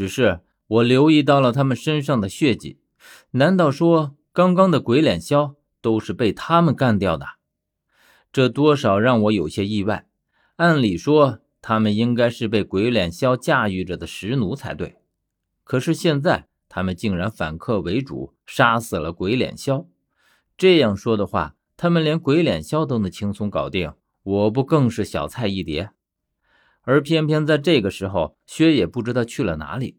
只是我留意到了他们身上的血迹，难道说刚刚的鬼脸枭都是被他们干掉的？这多少让我有些意外。按理说，他们应该是被鬼脸枭驾驭着的石奴才对，可是现在他们竟然反客为主，杀死了鬼脸枭。这样说的话，他们连鬼脸枭都能轻松搞定，我不更是小菜一碟？而偏偏在这个时候，薛也不知道去了哪里。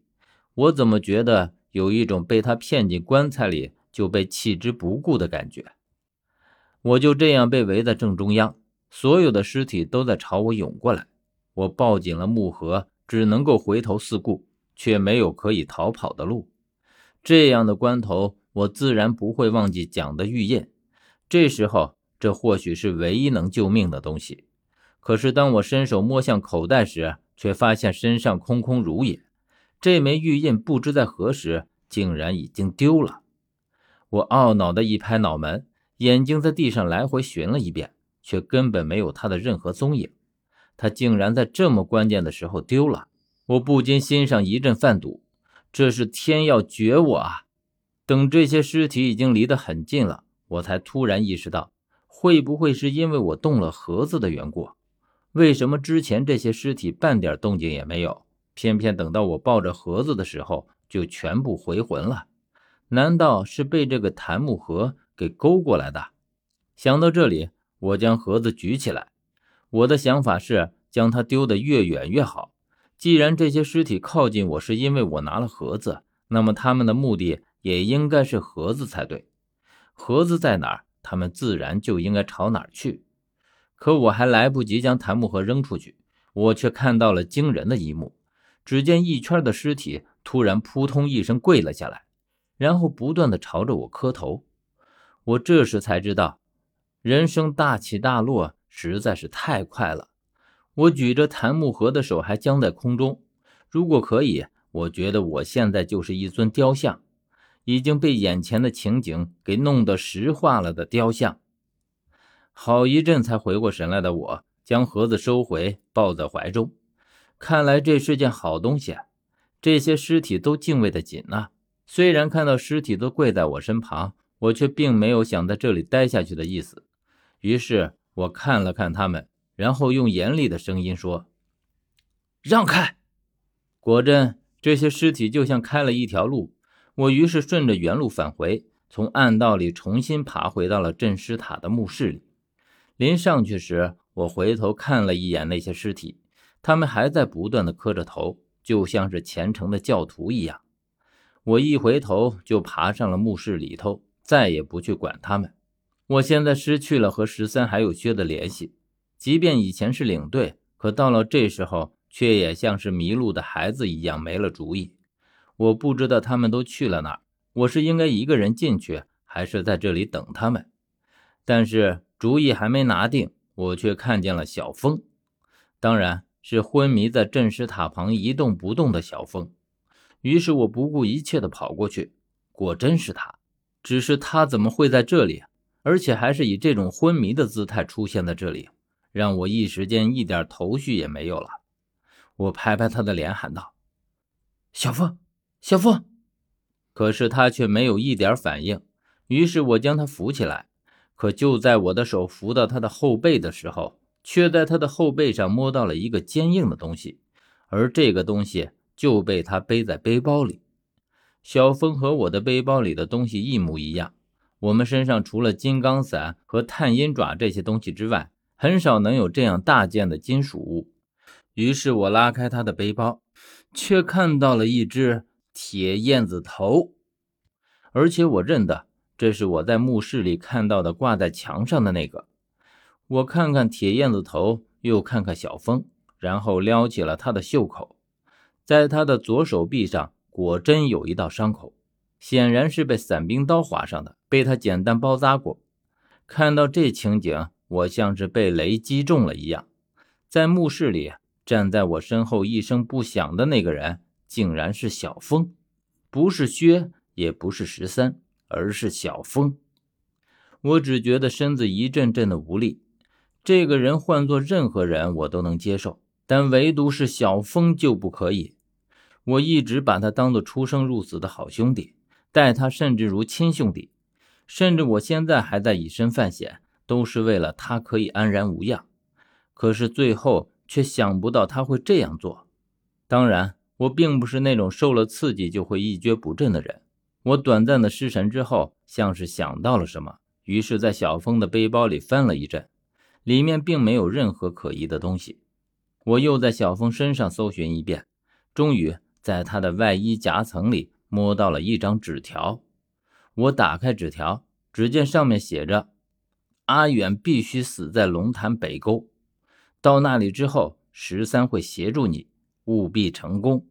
我怎么觉得有一种被他骗进棺材里就被弃之不顾的感觉？我就这样被围在正中央，所有的尸体都在朝我涌过来。我抱紧了木盒，只能够回头四顾，却没有可以逃跑的路。这样的关头，我自然不会忘记讲的玉印。这时候，这或许是唯一能救命的东西。可是，当我伸手摸向口袋时，却发现身上空空如也。这枚玉印不知在何时竟然已经丢了。我懊恼地一拍脑门，眼睛在地上来回寻了一遍，却根本没有它的任何踪影。它竟然在这么关键的时候丢了，我不禁心上一阵犯堵。这是天要绝我啊！等这些尸体已经离得很近了，我才突然意识到，会不会是因为我动了盒子的缘故？为什么之前这些尸体半点动静也没有，偏偏等到我抱着盒子的时候就全部回魂了？难道是被这个檀木盒给勾过来的？想到这里，我将盒子举起来。我的想法是将它丢得越远越好。既然这些尸体靠近我是因为我拿了盒子，那么他们的目的也应该是盒子才对。盒子在哪儿，他们自然就应该朝哪儿去。可我还来不及将檀木盒扔出去，我却看到了惊人的一幕。只见一圈的尸体突然扑通一声跪了下来，然后不断的朝着我磕头。我这时才知道，人生大起大落实在是太快了。我举着檀木盒的手还僵在空中。如果可以，我觉得我现在就是一尊雕像，已经被眼前的情景给弄得石化了的雕像。好一阵才回过神来的我，将盒子收回，抱在怀中。看来这是件好东西。这些尸体都敬畏的紧呐。虽然看到尸体都跪在我身旁，我却并没有想在这里待下去的意思。于是我看了看他们，然后用严厉的声音说：“让开！”果真，这些尸体就像开了一条路。我于是顺着原路返回，从暗道里重新爬回到了镇尸塔的墓室里。临上去时，我回头看了一眼那些尸体，他们还在不断的磕着头，就像是虔诚的教徒一样。我一回头就爬上了墓室里头，再也不去管他们。我现在失去了和十三还有薛的联系，即便以前是领队，可到了这时候，却也像是迷路的孩子一样没了主意。我不知道他们都去了哪儿，我是应该一个人进去，还是在这里等他们？但是。主意还没拿定，我却看见了小峰，当然是昏迷在镇尸塔旁一动不动的小峰。于是我不顾一切地跑过去，果真是他。只是他怎么会在这里，而且还是以这种昏迷的姿态出现在这里，让我一时间一点头绪也没有了。我拍拍他的脸，喊道：“小峰，小峰！”可是他却没有一点反应。于是我将他扶起来。可就在我的手扶到他的后背的时候，却在他的后背上摸到了一个坚硬的东西，而这个东西就被他背在背包里。小峰和我的背包里的东西一模一样，我们身上除了金刚伞和探阴爪这些东西之外，很少能有这样大件的金属物。于是我拉开他的背包，却看到了一只铁燕子头，而且我认得。这是我在墓室里看到的，挂在墙上的那个。我看看铁燕子头，又看看小峰，然后撩起了他的袖口，在他的左手臂上果真有一道伤口，显然是被伞兵刀划上的，被他简单包扎过。看到这情景，我像是被雷击中了一样。在墓室里站在我身后一声不响的那个人，竟然是小峰，不是薛，也不是十三。而是小峰，我只觉得身子一阵阵的无力。这个人换做任何人我都能接受，但唯独是小峰就不可以。我一直把他当做出生入死的好兄弟，待他甚至如亲兄弟，甚至我现在还在以身犯险，都是为了他可以安然无恙。可是最后却想不到他会这样做。当然，我并不是那种受了刺激就会一蹶不振的人。我短暂的失神之后，像是想到了什么，于是，在小峰的背包里翻了一阵，里面并没有任何可疑的东西。我又在小峰身上搜寻一遍，终于。在他的外衣夹层里摸到了一张纸条，我打开纸条，只见上面写着：“阿远必须死在龙潭北沟，到那里之后，十三会协助你，务必成功。”